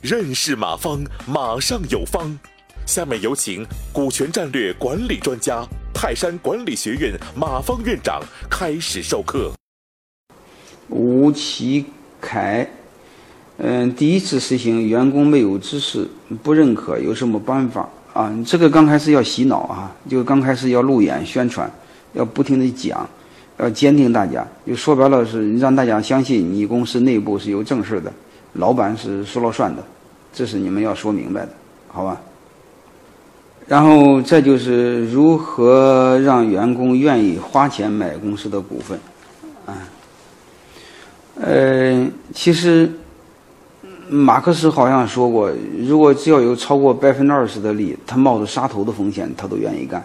认识马方，马上有方。下面有请股权战略管理专家、泰山管理学院马方院长开始授课。吴奇凯，嗯，第一次实行员工没有知识、不认可，有什么办法啊？这个刚开始要洗脑啊，就刚开始要路演宣传，要不停的讲，要坚定大家，就说白了是让大家相信你公司内部是有正事的，老板是说了算的。这是你们要说明白的，好吧？然后再就是如何让员工愿意花钱买公司的股份，啊，呃，其实马克思好像说过，如果只要有超过百分之二十的利，他冒着杀头的风险，他都愿意干。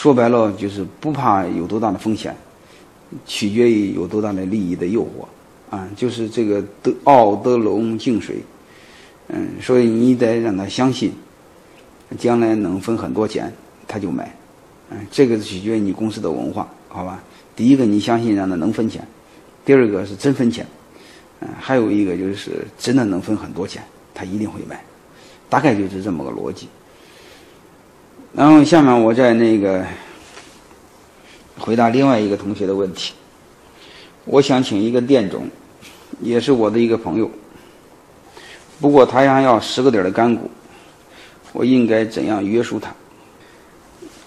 说白了就是不怕有多大的风险，取决于有多大的利益的诱惑。啊，就是这个德奥德龙净水，嗯，所以你得让他相信，将来能分很多钱，他就买，嗯，这个取决于你公司的文化，好吧？第一个你相信让他能分钱，第二个是真分钱，嗯，还有一个就是真的能分很多钱，他一定会买，大概就是这么个逻辑。然后下面我再那个回答另外一个同学的问题，我想请一个店总。也是我的一个朋友，不过他想要十个点的干股，我应该怎样约束他？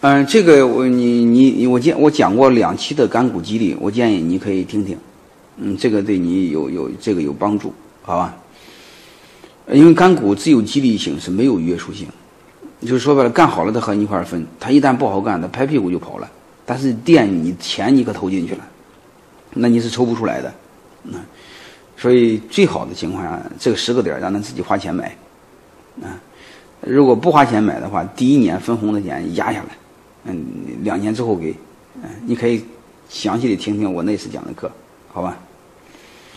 嗯，这个我你你我见我讲过两期的干股激励，我建议你可以听听，嗯，这个对你有有这个有帮助，好吧？因为干股只有激励性，是没有约束性，就是说白了，干好了他和你一块分，他一旦不好干，他拍屁股就跑了。但是店你钱你可投进去了，那你是抽不出来的，嗯。所以最好的情况下，这个十个点让他自己花钱买，啊，如果不花钱买的话，第一年分红的钱压下来，嗯，两年之后给，嗯，你可以详细的听听我那次讲的课，好吧？